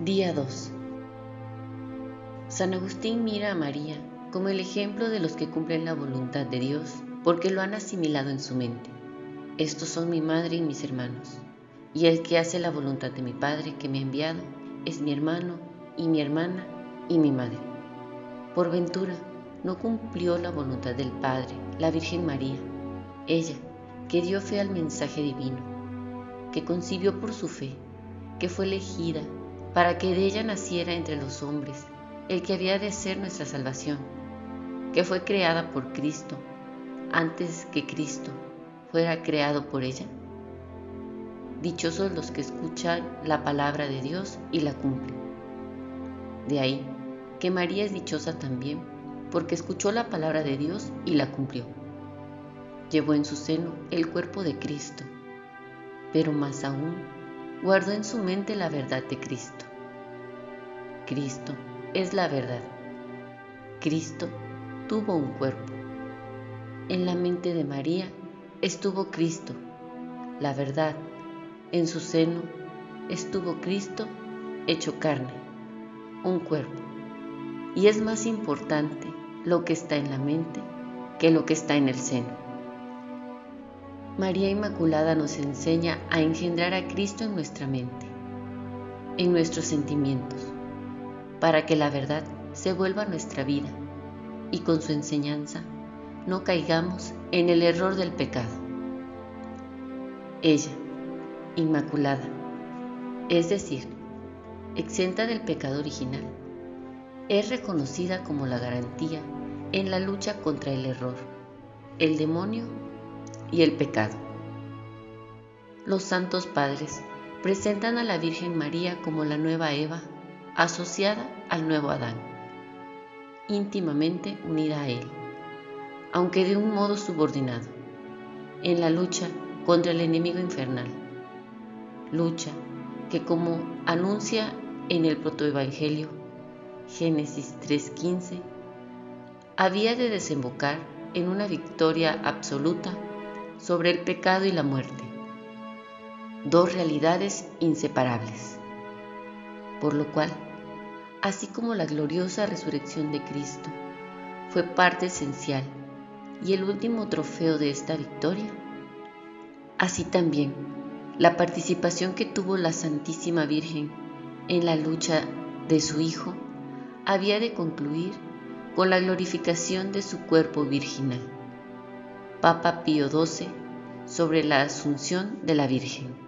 Día 2 San Agustín mira a María como el ejemplo de los que cumplen la voluntad de Dios porque lo han asimilado en su mente. Estos son mi madre y mis hermanos, y el que hace la voluntad de mi Padre que me ha enviado es mi hermano y mi hermana y mi madre. Por ventura, no cumplió la voluntad del Padre, la Virgen María, ella, que dio fe al mensaje divino, que concibió por su fe, que fue elegida para que de ella naciera entre los hombres el que había de ser nuestra salvación, que fue creada por Cristo antes que Cristo fuera creado por ella. Dichosos los que escuchan la palabra de Dios y la cumplen. De ahí que María es dichosa también, porque escuchó la palabra de Dios y la cumplió. Llevó en su seno el cuerpo de Cristo, pero más aún guardó en su mente la verdad de Cristo. Cristo es la verdad. Cristo tuvo un cuerpo. En la mente de María estuvo Cristo, la verdad. En su seno estuvo Cristo hecho carne, un cuerpo. Y es más importante lo que está en la mente que lo que está en el seno. María Inmaculada nos enseña a engendrar a Cristo en nuestra mente, en nuestros sentimientos para que la verdad se vuelva nuestra vida y con su enseñanza no caigamos en el error del pecado. Ella, inmaculada, es decir, exenta del pecado original, es reconocida como la garantía en la lucha contra el error, el demonio y el pecado. Los santos padres presentan a la Virgen María como la nueva Eva asociada al nuevo Adán, íntimamente unida a él, aunque de un modo subordinado, en la lucha contra el enemigo infernal, lucha que como anuncia en el protoevangelio Génesis 3:15, había de desembocar en una victoria absoluta sobre el pecado y la muerte, dos realidades inseparables, por lo cual así como la gloriosa resurrección de Cristo fue parte esencial y el último trofeo de esta victoria, así también la participación que tuvo la Santísima Virgen en la lucha de su Hijo había de concluir con la glorificación de su cuerpo virginal. Papa Pío XII sobre la Asunción de la Virgen.